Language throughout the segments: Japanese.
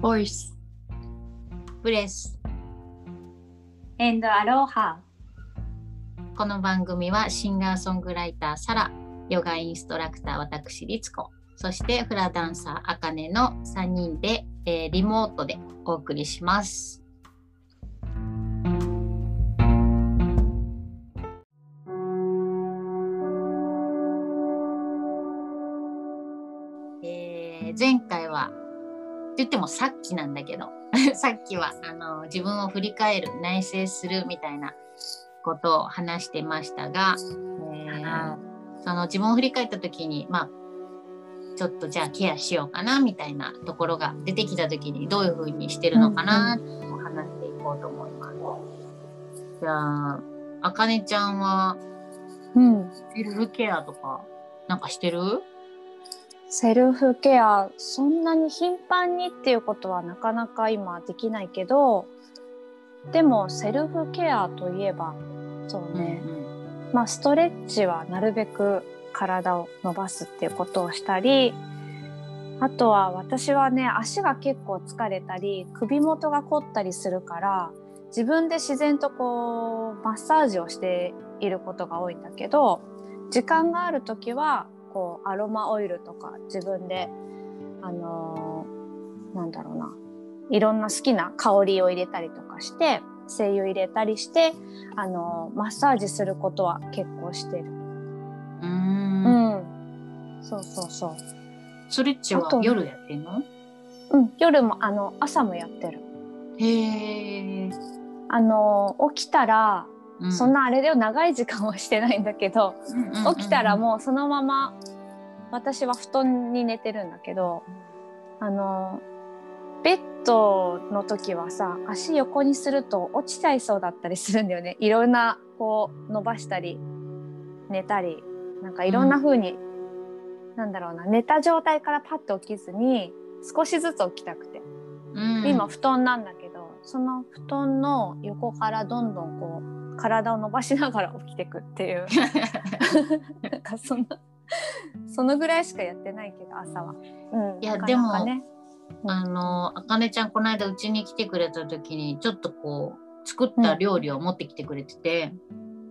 ボイスブレス and アロハこの番組はシンガーソングライターサラヨガインストラクター私リツコそしてフラダンサーあかねの3人で、えーリモートでお送りします言ってもさっきなんだけど。さっきはあの自分を振り返る内省するみたいなことを話してましたが、えーその自分を振り返った時にまあちょっとじゃあケアしようかなみたいなところが出てきた時にどういう風にしてるのかなって話していこうと思います。じゃああかねちゃんはうん。セルフケアとかなんかしてる？セルフケアそんなに頻繁にっていうことはなかなか今できないけどでもセルフケアといえばそうね、まあストレッチはなるべく体を伸ばすっていうことをしたりあとは私はね足が結構疲れたり首元が凝ったりするから自分で自然とこうマッサージをしていることが多いんだけど時間がある時はこうアロマオイルとか自分であのーなんだろうな。いろんな好きな香りを入れたりとかして精油入れたりしてあのーマッサージすることは結構してる。うん。ん、そうそうそう。ストレッチは夜やってんの？うん、夜もあの朝もやってる。へえ、あのー起きたら、うそんなあれで長い時間はしてないんだけど、起きたらもうそのまま私は布団に寝てるんだけどあのベッドの時はさ足横にすると落ちちゃいそうだったりするんだよね。いろんなこう伸ばしたり寝たりなんかいろんな風に、なんだろうな寝た状態からパッと起きずに少しずつ起きたくて、うん。で今布団なんだけどその布団の横からどんどんこう体を伸ばしながら起きてくっていう。なんかそのそのぐらいしかやってないけど朝は。うん、いやなかなかね、あのあかねちゃんこの間うちに来てくれた時にちょっとこう作った料理を持ってきてくれてて、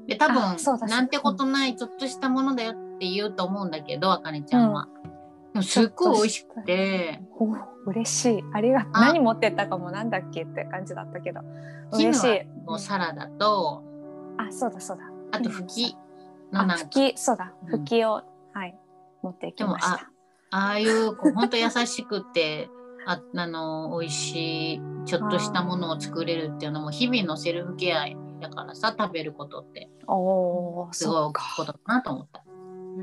で多分あそうだそうだ。なんてことないちょっとしたものだよって言うと思うんだけどあかねちゃんは、でもすっごい美味しくて。お嬉しい。ありがとう。あ。何持ってったかもなんだっけって感じだったけど。嬉しい。アのサラダと、あそうだそうだ。あとふきのあなんかふき。そうだ。うんふきを、はい持ってきました。ああいうこうほんと優しくてああの美味しいちょっとしたものを作れるっていうのも日々のセルフケアだからさ食べることって。おおすごいことかなと思った。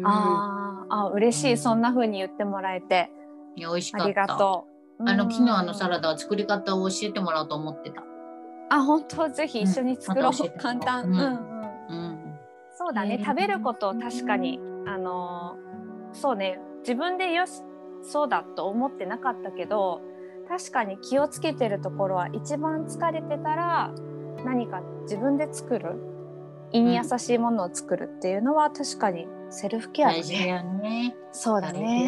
あーあ嬉しい。そんな風に言ってもらえて。いや美味しかった。ありがとう。あのキヌアのサラダダは作り方を教えてもらおうと思ってた。あ本当ぜひ一緒に作ろう、うん簡単、ううんんうんうん。そうだね、えー食べることを確かにあのーそうね自分でよしそうだと思ってなかったけど確かに気をつけてるところは一番疲れてたら何か自分で作る胃に優しいものを作るっていうのは確かにセルフケアだ大事だね。よね。そうだね。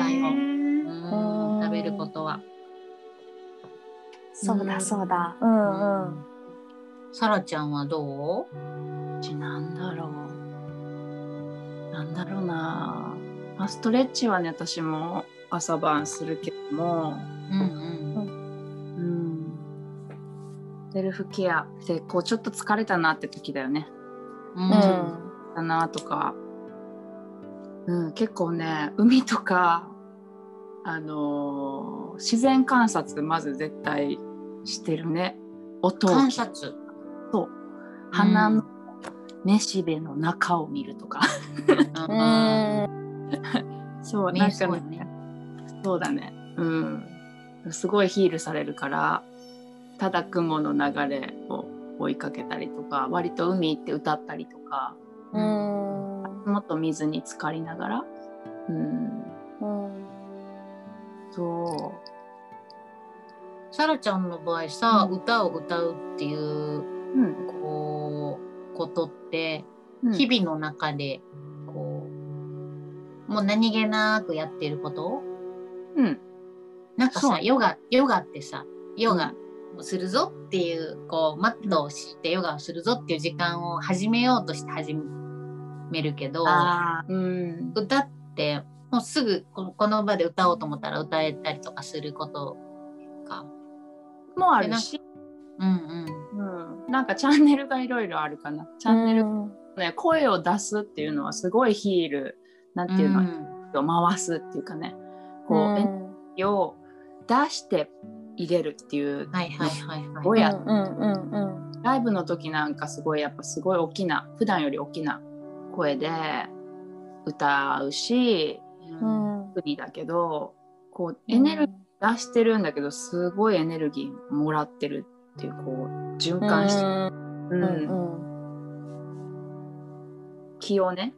食べることは。そうだそうだ。うんうん。サラちゃんはどう？うちなんだろう。なんだろうな。まあストレッチはね、私も朝晩するけども、うんうん。セルフケアでこうちょっと疲れたなって時だよね。うん。うんだなとか、うん、結構ね海とか、あのー自然観察まず絶対してるね音を観察？と花のめしべの中を見るとか、うん。そうねなんかね。そうだね。うん。すごいヒールされるからただ雲の流れを追いかけたりとか割と海行って歌ったりとかうん。もっと水に浸かりながらうん。うん。そサラちゃんの場合さ、うん。歌を歌うっていうう、うん。こうことってうん。日々の中でこうもう何気なくやってること？うん。なんかさヨガヨガってさヨガをするぞっていうこうマットをしてヨガをするぞっていう時間を始めようとして始めるけどうん。歌ってもうすぐここの場で歌おうと思ったら歌えたりとかすることか。もあるし、うんうんうん、なんかチャンネルがいろいろあるかな。チャンネル、うん。ね、声を出すっていうのはすごいヒールなんていうの、回すっていうかね。こう、エネルギーを出して入れるっていうはいはいはいはやライブの時なんかすごいやっぱすごい大きな普段より大きな声で歌うしうん。だけどこうエネルギー出してるんだけどすごいエネルギーもらってるっていうこう循環して、うん。気をね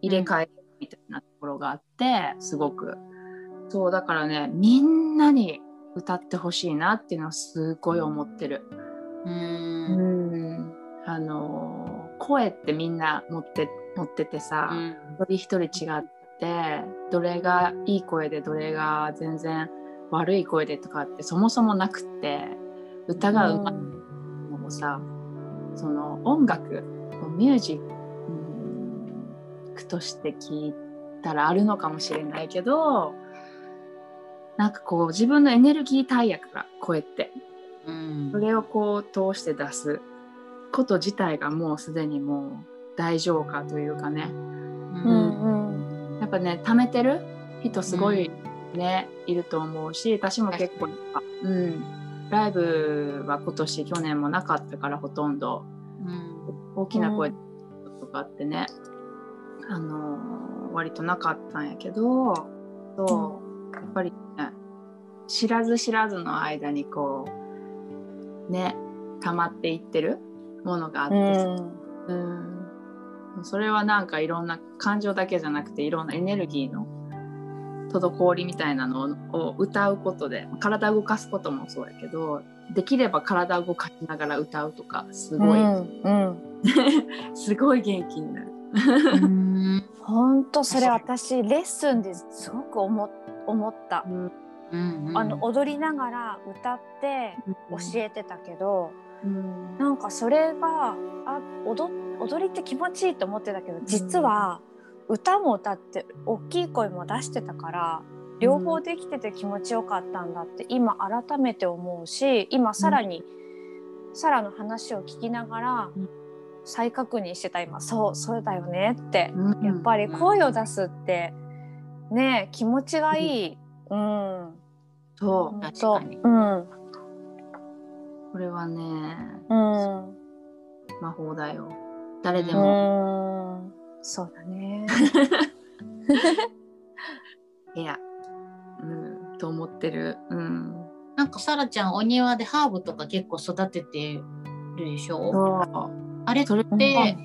入れ替えるみたいなところがあってすごく。そうだからねみんなに歌ってほしいなっていうのはすごい思ってる。ううんん。あのー声ってみんな持って持っててさ、うん。一人一人違ってどれがいい声でどれが全然悪い声でとかってそもそもなくって歌がうまい。のもさ、その音楽ミュージックとして聞いたらあるのかもしれないけどなんかこう自分のエネルギー大役が声ってうん。それをこう通して出すこと自体がもうすでにもう大浄化というかね。うん。うん。やっぱね貯めてる人すごいね、いると思うし私も結構、うん、ライブは今年去年もなかったからほとんど。うん。大きな声とかってね、あのー割となかったんやけどそうやっぱりね知らず知らずの間にこうね溜まっていってるものがあっうて。さん。うん、それはなんかいろんな感情だけじゃなくていろんなエネルギーの滞りみたいなのを歌うことで体を動かすこともそうやけどできれば体を動かしながら歌うとかすごい、うん すごい元気になる。うん。本当それ私レッスンですごく思思った、うん。あの踊りながら歌って教えてたけど、うん。なんかそれがあ踊踊りって気持ちいいと思ってたけど実は歌も歌って大きい声も出してたから両方できてて気持ちよかったんだって今改めて思うし今さらに、サラの話を聞きながらうん。再確認してた今そうそうだよねってうん。やっぱり声を出すってね気持ちがいい。うん、そう確かに。うん。これはねうん。魔法だよ。誰でうも、んそうだね。いや、うん、と思ってる。うん、なんかさらちゃんお庭でハーブとか結構育ててるでしょ？そう。あれっそれて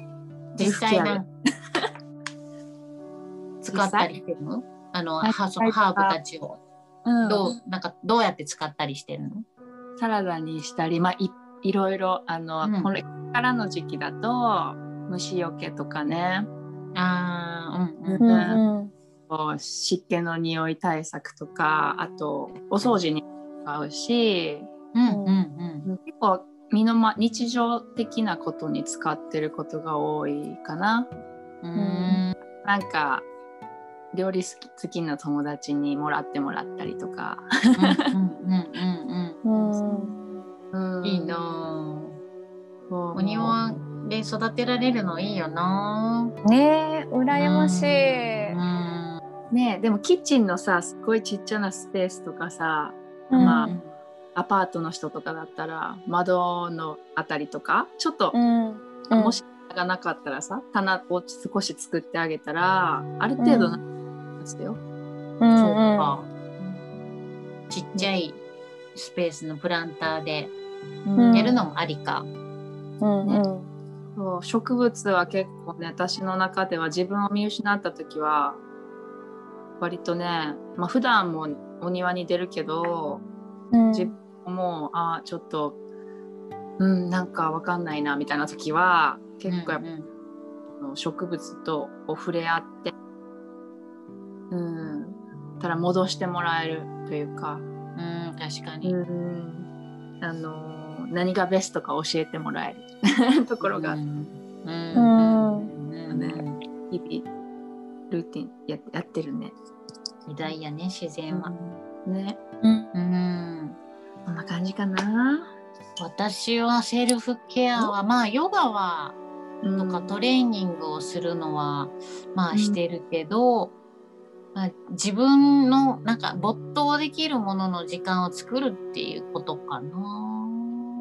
実際なん 使ったりしてるの？あのはいはそのハーブたちを。うん。どうなんかどうやって使ったりしてるの？サラダにしたり、まあ、いいろいろあの、うん。これからの時期だと虫除けとかねあーうんううんん。うん湿気の匂い対策とかあとお掃除に使うしうんうん結構身の、ま、日常的なことに使ってることが多いかな。うん。うん。なんか料理好き好きな友達にもらってもらったりとか。うんうんうんうんうん。いいなお庭で育てられるのいいよな。ねえ羨ましい。うん。ねでもキッチンのさすっごいちっちゃなスペースとかさうん。まあアパートの人とかだったら窓のあたりとかちょっと、うん。もしがなかったらさ棚を少し作ってあげたらある程度なですよ。うん。そうか。ちっちゃいスペースのプランターでうん。やるのもありか。うんうんそう植物は結構ね私の中では自分を見失った時は割とね、まあ普段もお庭に出るけどうん。自分もあちょっとうんなんかわかんないなみたいな時は結構やっぱ、うん植物とこう触れ合ってうんたら戻してもらえるというか、うん、うん確かに。うん、あの何がベストか教えてもらえる。ところが、うん。うん。ね日々ルーティンややってるね。偉大やね自然は。ねうん。うん。こん。な感じかな。私はセルフケアはまあヨガはとかトレーニングをするのはまあしてるけど、まあ、自分のなん。か没頭できるものの時間を作るっていうことかな。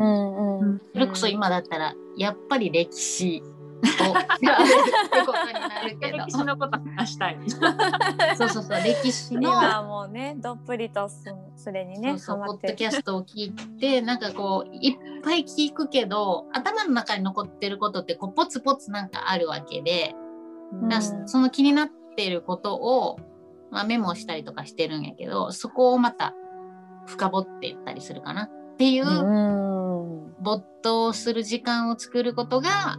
うんうん。それこそ今だったらやっぱり歴史をやる ってことになるけど。歴史のこと話したい。そうそうそう歴史の今もうねどっぷりとそそれにねそうそうポッドキャストを聞いてなんかこういっぱい聞くけど頭の中に残ってることってこうポツポツなんかあるわけで、うん。その気になってることを、まあ、メモしたりとかしてるんやけどそこをまた深掘っていったりするかなっていう、うん没頭する時間を作ることが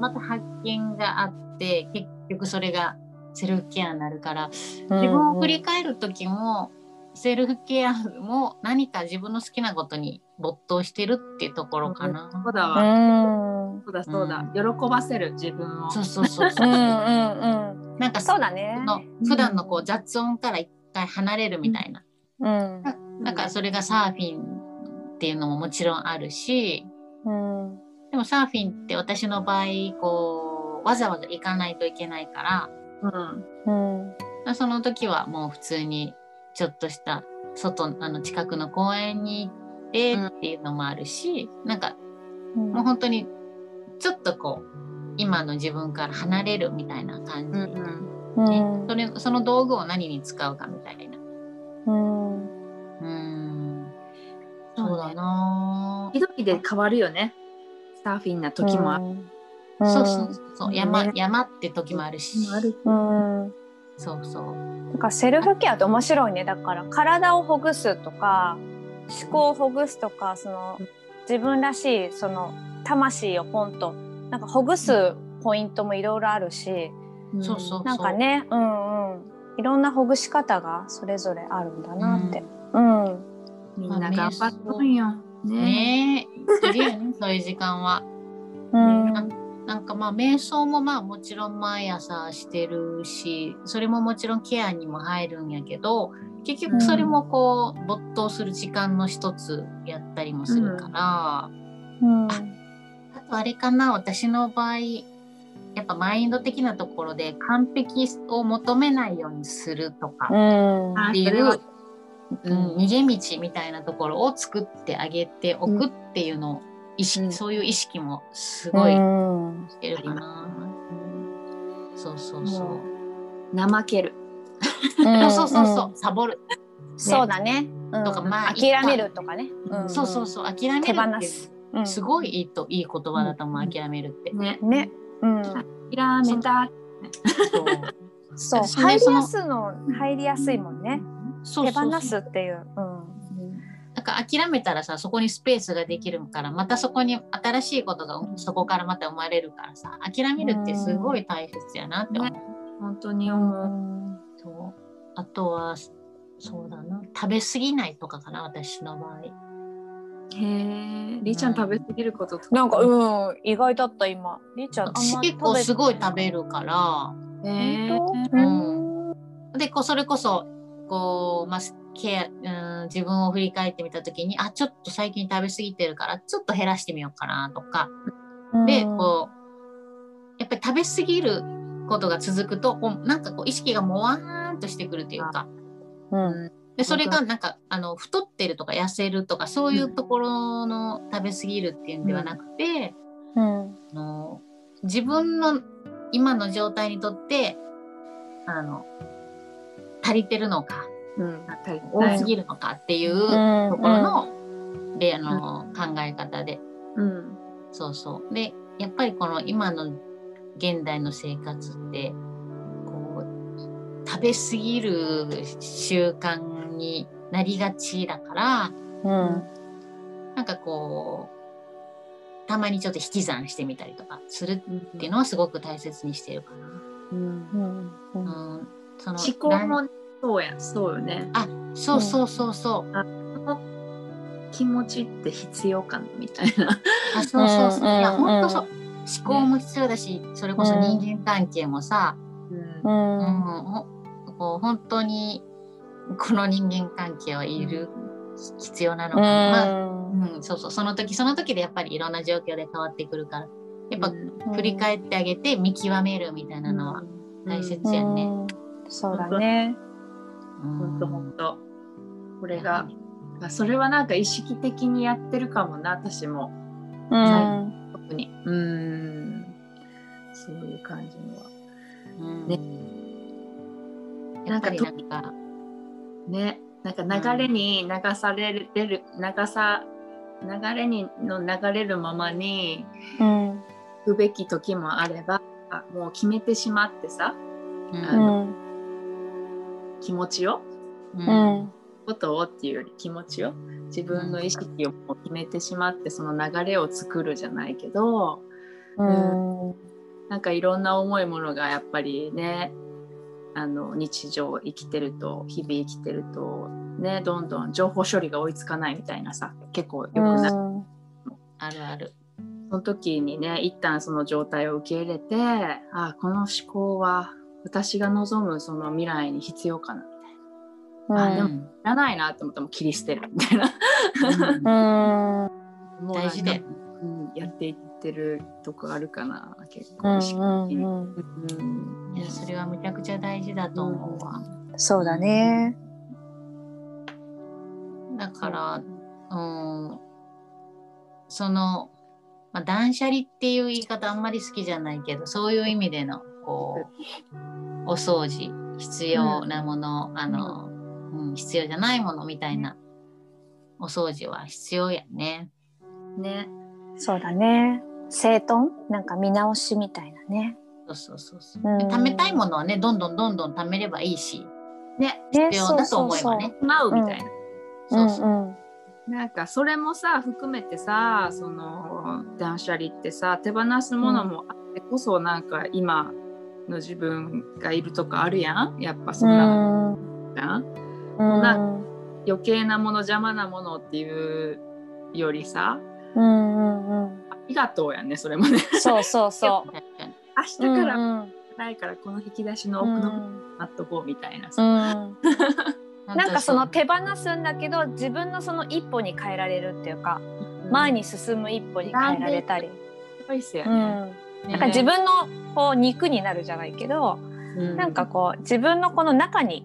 また発見があって結局それがセルフケアになるから自分を振り返る時も、セルフケアも何か自分の好きなことに没頭してるっていうところかな。そうだうわ。んそうだそうだ。喜ばせる自分を。そうそうそうそうう。んうんうんなんかそうだねの普段のこう雑音から一回離れるみたいな。うんなんかそれがサーフィンっていうのももちろんあるし、うんでもサーフィンって私の場合こうわざわざ行かないといけないから。うん。うんその時はもう普通にちょっとした外あの近くの公園に行ってっていうのもあるし、なんかもう本当にちょっとこう今の自分から離れるみたいな感じ、うんねうんそれその道具を何に使うかみたいな。うんうんそうだな。時々で変わるよね。サーフィンな時もある。うん。そうそうそう、うん。山ね。山って時もあるし、ある。うん。そうそう。なんかセルフケアって面白いね。だから体をほぐすとか思考をほぐすとかその自分らしいその魂をポンとなんかほぐすポイントもいろいろあるしそうそうなんかねうんうん。いろんなほぐし方がそれぞれあるんだなって。うんみんな頑張っとんよ。ね。ねえ、いるよね、そういう時間は。うんなんかまあ瞑想もまあもちろん毎朝してるしそれももちろんケアにも入るんやけど結局それもこう没頭する時間の一つやったりもするから、うんあとあれかな私の場合やっぱマインド的なところで完璧を求めないようにするとかうんあっていう、うん、逃げ道みたいなところを作ってあげておくっていうのを意識、うんそういう意識もすごいうんしてるかな。そうそうそう。も怠ける。うんそうそうそうそう、サボる。そうだね。うんとかまあ諦めるとかね。んそうそうそう、諦める手放す。うんすごいいいといい言葉だと思う、うん諦めるって。ね。ね。うん。諦めた。そう そう入りやすいの入りやすいもんね。手放すっていう。うん。なんか諦めたらさそこにスペースができるからまたそこに新しいことがそこからまた生まれるからさ諦めるってすごい大切やなって思う。本当に思う。そうあとはそうだな食べ過ぎないとかかな私の場合。へえ。りーちゃん食べ過ぎることとなんかうん意外だった今。りーちゃん結構すごい食べるから。へえ。本当？うんでこうそれこそこう、まあ、ケアうん自分を振り返ってみた時にあちょっと最近食べ過ぎてるからちょっと減らしてみようかなとかでこうやっぱり食べ過ぎることが続くとこうなんかこう意識がもわーんとしてくるというかうん。うん。でそれがなんかあの太ってるとか痩せるとかそういうところの食べ過ぎるっていうんではなくて、うん。あの自分の今の状態にとってあの足りてるのかうん。多すぎるのかっていうところの,、であの考え方でうん。そうそうでやっぱりこの今の現代の生活ってこう食べ過ぎる習慣になりがちだからうん。なんかこうたまにちょっと引き算してみたりとかするっていうのはすごく大切にしてるかうん。うん。うん。な。うん、その思考もそうや。そうよね。あそうそうそうそう。気持ちって必要かなみたいな。あそうそうそう、うんいやうん本当そう。思考も必要だし、それこそ人間関係もさ、ううん。ん。ほこう本当にこの人間関係はいる必要なのかな、まあうん、そうそう。その時その時でやっぱりいろんな状況で変わってくるから。やっぱうん。振り返ってあげて見極めるみたいなのは大切やね。うんそうだね。本当本当。これが、それはなんか意識的にやってるかもな、私も。うん特に。うん。そういう感じのは。うんねなんかね。なんか流れに流される、流さ、流れにの流れるままにうん行くべき時もあれば、もう決めてしまってさ、うんあの気持ちを、うん。うん。ことをっていうより気持ちを、自分の意識をもう決めてしまって、その流れを作るじゃないけど、うん。なんかいろんな重いものがやっぱりねあの日常生きてると日々生きてるとねどんどん情報処理が追いつかないみたいなさ結構よくなる、あるある。その時にね一旦その状態を受け入れてあこの思考は私が望むその未来に必要かな。みたいなあでもいらないなと思ったら切り捨てるみたいな。うん。もうなんか大事でうん、やっていってるとこあるかな結う構意識ん的に。うんうんいやそれはめちゃくちゃ大事だと思うわ。そうだね。だから、うん、その、まあ、断捨離っていう言い方あんまり好きじゃないけどそういう意味でのこうお掃除必要なもの、あの、うん、必要じゃないものみたいなお掃除は必要やね。ねそうだね。整頓？なんか見直しみたいなね。そうそうそうそう。うんで貯めたいものはねどんどんどんどん貯めればいいしねね必要だと思えばね。まうみたいな、そうそう。んうんなんかそれもさ含めてさその断捨離ってさ手放すものもあってこそなんか今の自分がいるとかあるやん。やっぱそんなゃん、うんな余計なもの邪魔なものっていうよりさうんうんうんありがとうやんねそれもね。そうそうそ確かに明う。日からうんないからこの引き出しの奥の待っとこうみたいなうさ、ん。なんかその本手放すんだけど自分のその一歩に変えられるっていうか、前に進む一歩に変えられたり、スパイスやうん、ね、当なんか自分のこう肉になるじゃないけど、うなんかこう自分のこの中に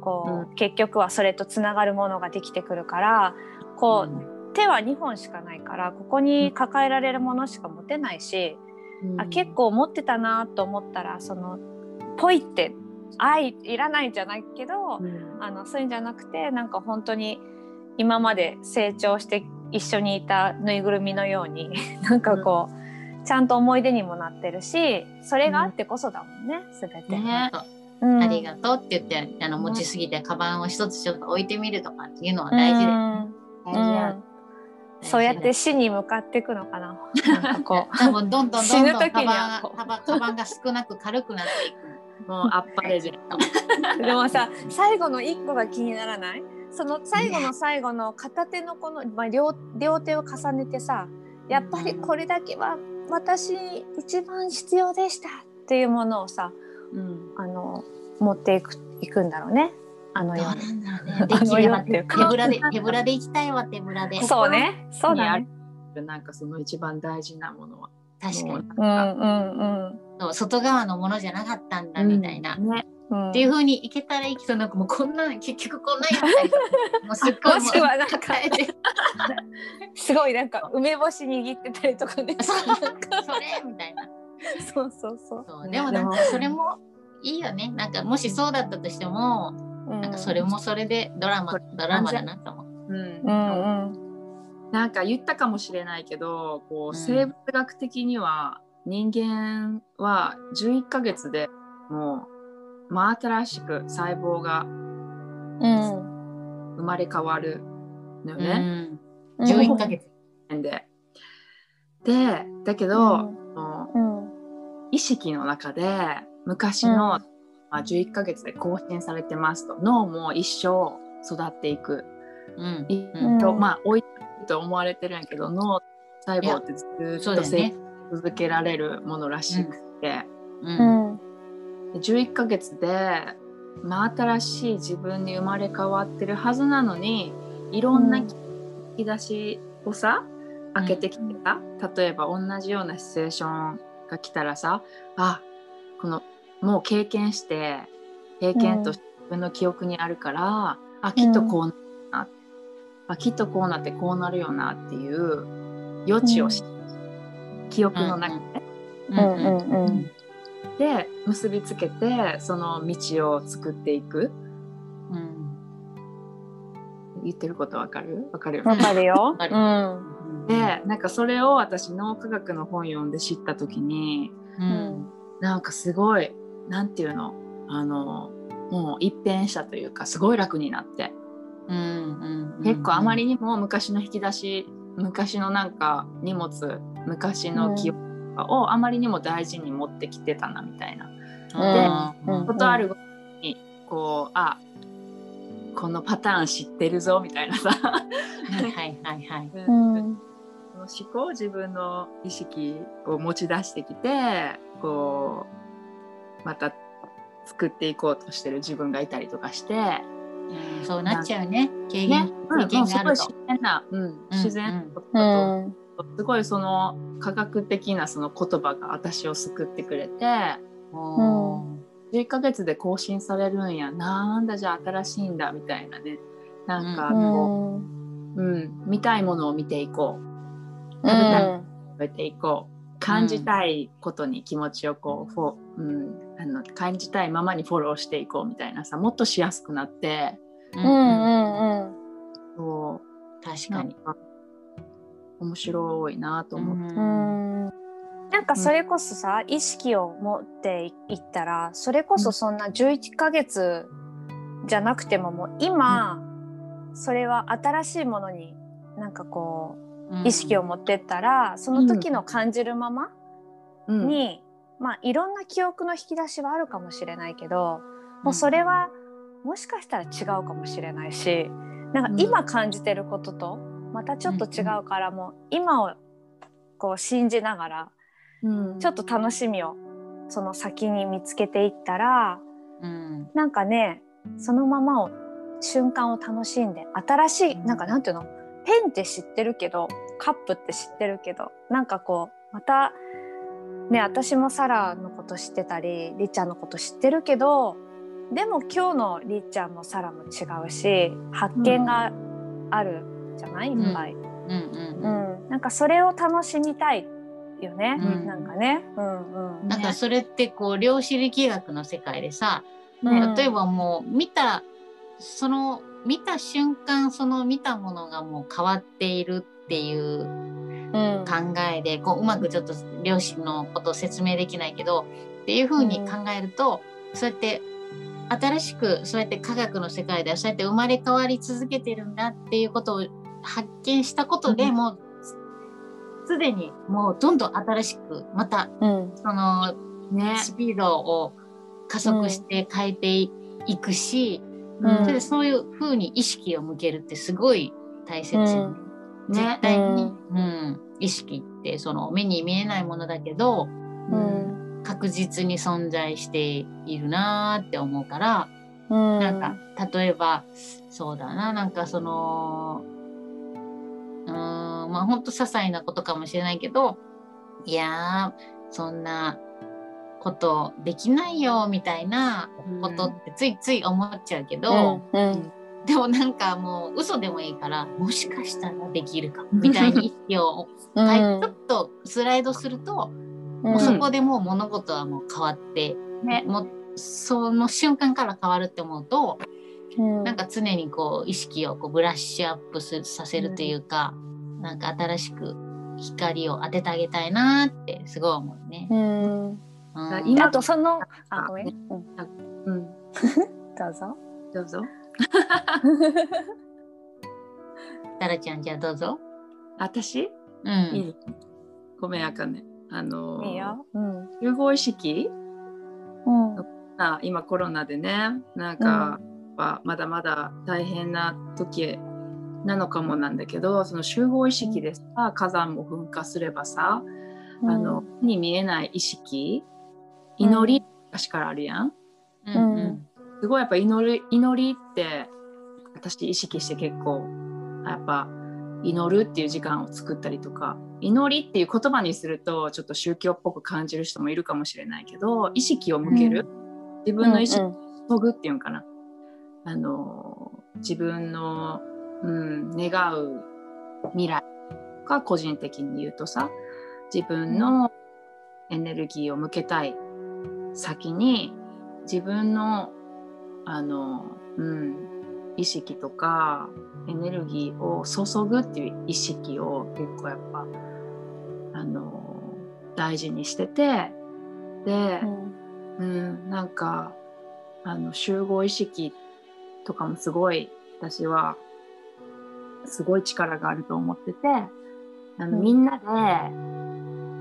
こう、う結局はそれとつながるものができてくるからこう、手は2本しかないからここに抱えられるものしか持てないし、うん。あ結構持ってたなと思ったらそのポイって愛いらないんじゃないけど、うん。あのそういうんじゃなくてなんか本当に今まで成長して一緒にいたぬいぐるみのように なんかこう、ちゃんと思い出にもなってるしそれがあってこそだもんね、全て。ね。当うん。ありがとうって言ってあの持ちすぎてカバンを一つちょっと置いてみるとかっていうのは大事で、うん。そうやって死に向かっていくのかな。なんかこう。多分どんどんど死ぬんどんカ時に。はカバンが少なく軽くなっていく。もう あっぱれじゃんでもさ最後の一個が気にならない。その最後の最後の片手のこの、まあ、両両手を重ねてさやっぱりこれだけは私に一番必要でしたっていうものをさうんあの持っていくいくんだろうねあのどうように。手 世っていうかぶらで手ぶらで行きたいわ手ぶらで。そうねそうだね。なんかその一番大事なものは確かにもううんうんそう外側のものじゃなかったんだみたいな。ねうん。っていう風にいけたらいいけどなんかもうこんな結局こんなんやったりとかもうすっごいもしくはなんか抱えてすごいなんか梅干し握ってたりとかね。そう。それみたいな。そうそうそう。そう。でもなんかそれもいいよね。なんかもしそうだったとしても、うん。なんかそれもそれでドラマドラマだなと思う。うん。うんうん。なんか言ったかもしれないけどこうん。う生物学的には人間は11ヶ月でもう真新しく細胞がうん。生まれ変わるのようね。ん。11ヶ月。で。でだけど、意識の中で昔の、まあ、11ヶ月で更新されてますと脳も一生育っていく。うん。いうん。まあ置いと思われてるんやけど脳細胞ってずっと続けられるものらしくて、ううん。んで11ヶ月で、まあ、新しい自分に生まれ変わってるはずなのにいろんなうん。引き出しをさ開けてきてさ、例えば同じようなシチュエーションが来たらさあこのもう経験して経験として自分の記憶にあるから、あきっとこうな、あきっとこうなってこうなるよなっていう余地をし、記憶の中で、うんうんうんうんで結びつけてその道を作っていく。うん。言ってることわかる？わかるよわね。かるよ。わかる。うん。でなんかそれを私脳科学の本読んで知った時にうん。なんかすごいなんていうの？あのもう一変したというかすごい楽になって。うんうん結構あまりにも昔の引き出し昔のなんか荷物昔の記憶とかをあまりにも大事に持ってきてたなみたいな。うん。うん。ことあるごとにこうあこのパターン知ってるぞみたいなさ。はいはいはいはい。うん。その思考自分の意識を持ち出してきてこうまた作っていこうとしてる自分がいたりとかして、うんそうなっちゃうね。経ね。験、経験もうすごいがあると自然な、うん、自然なことう。だんと、すごいその科学的なその言葉が私を救ってくれておー11ヶ月で更新されるんや。なんだじゃあ新しいんだみたいなね。なんかうこん。う、うん見たいものを見ていこう。うん食べていこう。感じたいことに気持ちをこう、フォうん、あの感じたいままにフォローしていこうみたいなさもっとしやすくなって。うんうんうん。そう。確かに。面白いなと思って、うん。なんかそれこそさ、意識を持っていったらそれこそそんな11ヶ月じゃなくてももう今、それは新しいものになんかこう意識を持ってったら、その時の感じるままうん。に、まあいろんな記憶の引き出しはあるかもしれないけど、もうそれはもしかしたら違うかもしれないしなんか今感じてることとまたちょっと違うからもう今をこう信じながらうん。ちょっと楽しみをその先に見つけていったらうん。なんかねそのままを瞬間を楽しんで新しいなんかなんていうの？ペンって知ってるけどカップって知ってるけどなんかこうまたね私もサラのこと知ってたりりっちゃんのこと知ってるけどでも今日のりっちゃんもサラも違うし発見があるじゃない？いっぱい、うんうんうん。なんかそれを楽しみたいよね、うん。なんかね。うんうん。なんかそれってこう量子力学の世界でさ、うん。例えばもう見たその見た瞬間その見たものがもう変わっているっていううん。考えでこううまくちょっと量子のことを説明できないけどっていうふうに考えると、そうやって新しくそうやって科学の世界ではそうやって生まれ変わり続けてるんだっていうことを発見したことで、うん。もうすでにもうどんどん新しくまたうん。そのねスピードを加速して変えていくし、うん。そういうふうに意識を向けるってすごい大切よね。ね絶対に、うん。意識ってその目に見えないものだけどうん。確実に存在しているなーって思うから、うん。なんか例えばそうだななんかそのうーんまあほんと些細なことかもしれないけどいやーそんなことできないよみたいなことってついつい思っちゃうけど、うんうん。でもなんかもう嘘でもいいからもしかしたらできるかもみたいに意識を、はいちょっとスライドすると、もうそこでもう物事はもう変わって、ね。もうその瞬間から変わるって思うと、うんなんか常にこう意識をこうブラッシュアップすさせるというか、なんか新しく光を当ててあげたいなってすごい思うね。うんうん今あとそのあごめん、うん、うん どうぞ。どうぞ タラちゃんじゃあどうぞ。私？うん。いい？ごめんあかねあのいいよ。うん。集合意識？うん。あ今コロナでねなんか、まあまだまだ大変な時なのかもなんだけどその集合意識でさ火山も噴火すればさ、あの目に見えない意識祈り昔からあるやん。うんうん。すごいやっぱ祈り祈りって私意識して結構やっぱ祈るっていう時間を作ったりとか祈りっていう言葉にするとちょっと宗教っぽく感じる人もいるかもしれないけど意識を向ける、自分の意識を注ぐっていうんかな、あの自分の、うん、願う未来が個人的に言うとさ自分のエネルギーを向けたい先に自分のあの、うん、意識とかエネルギーを注ぐっていう意識を結構やっぱあの大事にしててで、うん、なんかあの集合意識とかもすごい私はすごい力があると思っててあの、うん。みんなで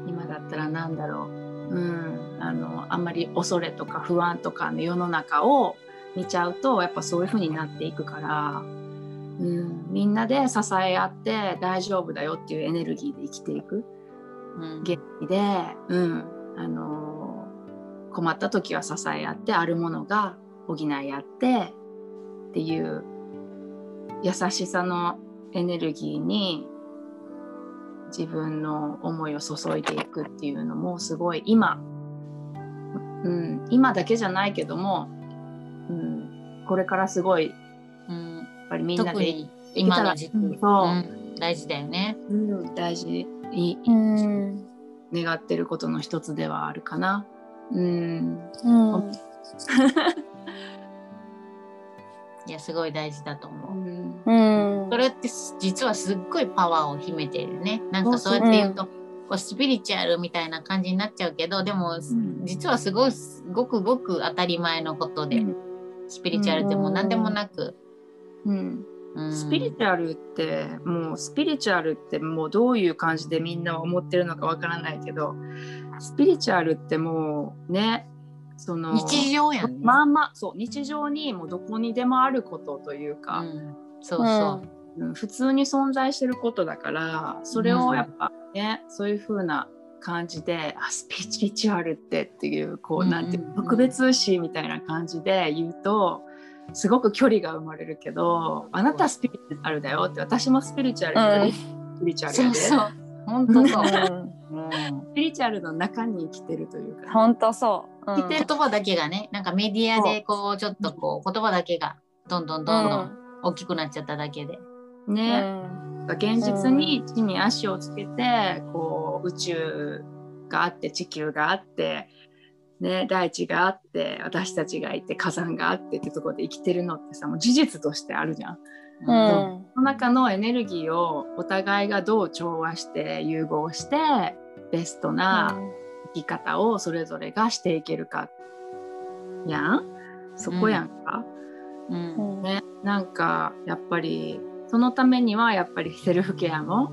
今だったらなんだろう、うん、あのあんまり恐れとか不安とかの世の中を見ちゃうとやっぱそういう風になっていくから、うん、みんなで支え合って大丈夫だよっていうエネルギーで生きていく。うん。元気で、うん、あの困った時は支え合ってあるものが補い合ってっていう優しさのエネルギーに自分の思いを注いでいくっていうのもすごい今、うん、今だけじゃないけども、うん、これからすごいやうんっぱりみんなで、今の時期、うん大事だよね。うん、大事にうん。願ってることの一つではあるかな。うん。うんいやすごい大事だと思う。うん。うん。それって実はすっごいパワーを秘めているね。なんかそうやって言うと、こうスピリチュアルみたいな感じになっちゃうけどでも、ん。実はすごいごくごく当たり前のことで、スピリチュアルってもう何でもなく、うん。うん。スピリチュアルってもうスピリチュアルってもうどういう感じでみんなは思ってるのかわからないけどスピリチュアルってもうねその日常やんね。まあまあそう日常にもうどこにでもあることというか、うん、そうそう。うん普通に存在してることだからそれをやっぱね、そういう風な感じであスピリチュアルってっていうこう、うんなんて特別視みたいな感じで言うとすごく距離が生まれるけどあなたスピリチュアルだよって私もスピリチュアルだよ、スピリチュアルやでそうそう。本当そう。うん。うん。スピリチュアルの中に生きてるというか、本当そう。うん。言葉だけがねなんかメディアでこうちょっとこう言葉だけがどんどんどんどん大きくなっちゃっただけで。ね、現実に地に足をつけてこう宇宙があって地球があって、ね、大地があって私たちがいて火山があってってところで生きてるのってさもう事実としてあるじゃん。うん。うんその中のエネルギーをお互いがどう調和して融合してベストな生き方をそれぞれがしていけるかやんそこやんか？うん。うん。ね、なんかやっぱりそのためにはやっぱりセルフケアも、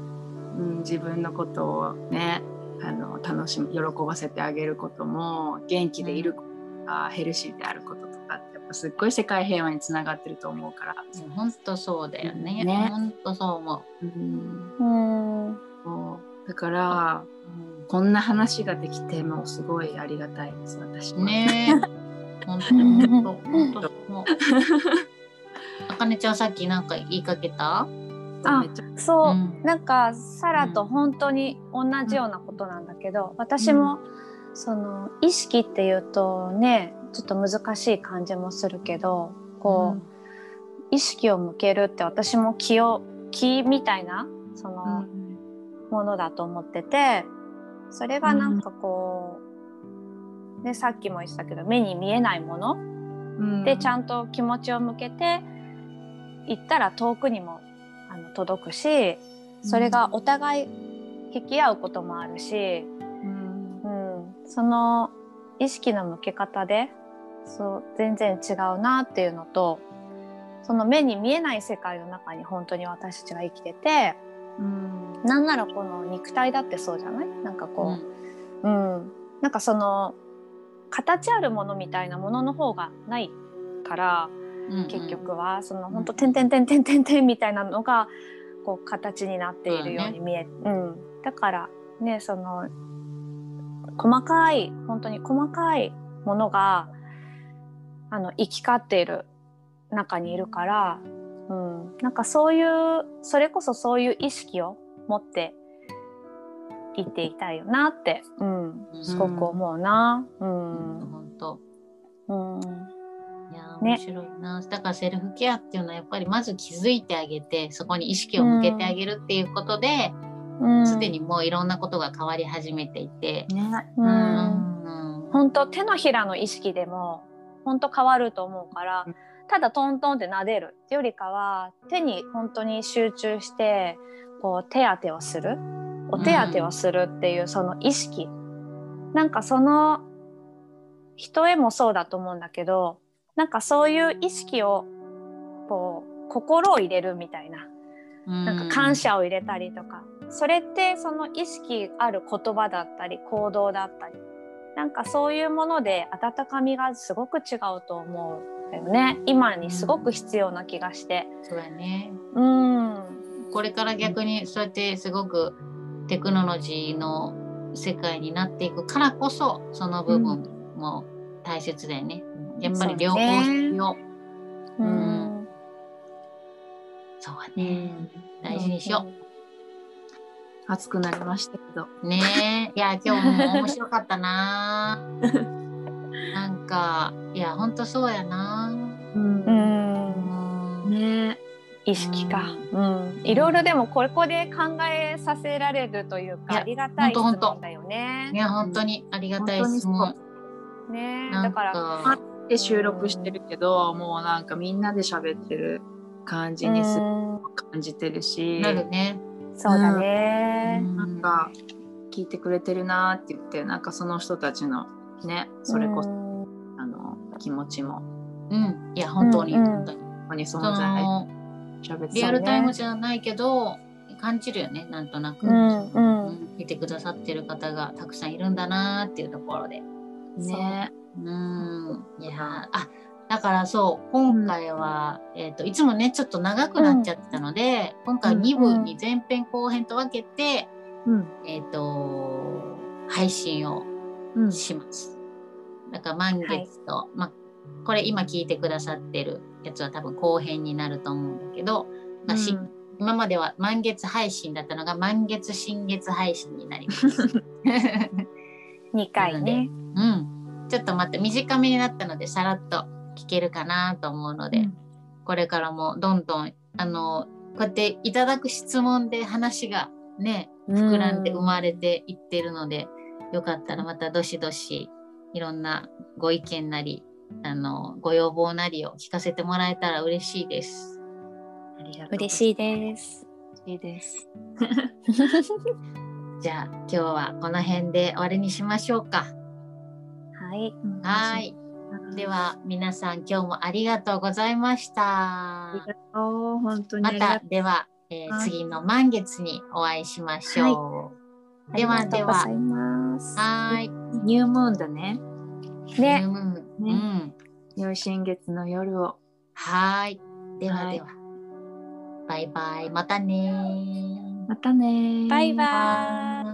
うん、自分のことをねあの楽しみ喜ばせてあげることも元気でいることとか、ヘルシーであることとかってやっぱすっごい世界平和につながってると思うから、本当そうだよね。ね本当そう思うん、うんそうだからう。こんな話ができてもうすごいありがたいです私は。ねえ。本当に本当本当。あかねちゃんさっきなんか言いかけた？あそう、うんなんかサラと本当に同じようなことなんだけど、私もその意識っていうとねちょっと難しい感じもするけどこう、意識を向けるって私も気を気みたいなそのものだと思っててそれがなんかこう、でさっきも言ってたけど目に見えないものうん。でちゃんと気持ちを向けて行ったら遠くにもあの届くしそれがお互い引き合うこともあるし、うん。うん、その意識の向け方でそう全然違うなっていうのとその目に見えない世界の中に本当に私たちが生きててうん。なんならこの肉体だってそうじゃない？なんかこう、うん、なんかその形あるものみたいなものの方がないからうんうん。結局はその本当点々点々点々みたいなのがこう形になっているように見え、うん、だからねその細かい本当に細かいものがあの行き交っている中にいるから、うん、なんかそういうそれこそそういう意識を持っていっていたいよなって、うん、すごく思うな。うん。本当。うん。いやーね。面白いな、だからセルフケアっていうのはやっぱりまず気づいてあげてそこに意識を向けてあげるっていうことでうんすで、にもういろんなことが変わり始めていて、ね。ううん。ん。本当手のひらの意識でも本当変わると思うからうん。ただトントンって撫でるよりかは手に本当に集中してこう手当てをする。お手当てをするっていうその意識、なんかその人へもそうだと思うんだけどなんかそういう意識をこう心を入れるみたいななんか感謝を入れたりとか、それってその意識ある言葉だったり行動だったり。なんかそういうもので温かみがすごく違うと思うんだよね。今にすごく必要な気がして。そうやね。うん。これから逆にそうやってすごくテクノロジーの世界になっていくからこそその部分も大切だよね、やっぱり両方必要。ううんんそうだね、大事にしよ熱くなりましたけど。うねえ。いや今日も面白かったな。なんかいやほんとそうやな。うん。うん。ね意識か、うん、いろいろでもここで考えさせられるというかありがたい質問だよね。い。や本当にありがたい質問。ねだからか。で収録してるけど、もうなんかみんなで喋ってる感じにすうん。感じてるし、なるね、そうだね。なんか聞いてくれてるなって言って、なんかその人たちのね、それこそ、うん。あの気持ちも。うん、いや本当に、うんうん。本当にここに存そ在リアルタイムじゃないけど、感じるよねなんとなく、うんううん。ん見てくださってる方がたくさんいるんだなっていうところで。ね。うん。いやーあだからそう今回は、えー、といつもねちょっと長くなっちゃってたので、今回2部に前編後編と分けて、うん。えっ、と配信をうん。します。だから満月と、まあこれ今聞いてくださってるやつは多分後編になると思うんだけど、まあ今までは満月配信だったのが満月新月配信になります。二回ね。うん、ちょっとまた短めになったのでさらっと聞けるかなと思うので、これからもどんどんあのこうやっていただく質問で話がね膨らんで生まれていってるので、よかったらまたどしどしいろんなご意見なりあのご要望なりを聞かせてもらえたら嬉しいです。ありがとう嬉しいです。いいです。じゃあ今日はこの辺で終わりにしましょうか。はい。はい。では皆さん今日もありがとうございましたあり。がとう。本当にまたでは、えーはい次の満月にお会いしましょう。ではありではがとうございます。はーい。う。ニュームーンだね。ね。うんねうん。良い新月の夜を。はーい。でははいでは。バイバイ。またねー。またねーバイバイ。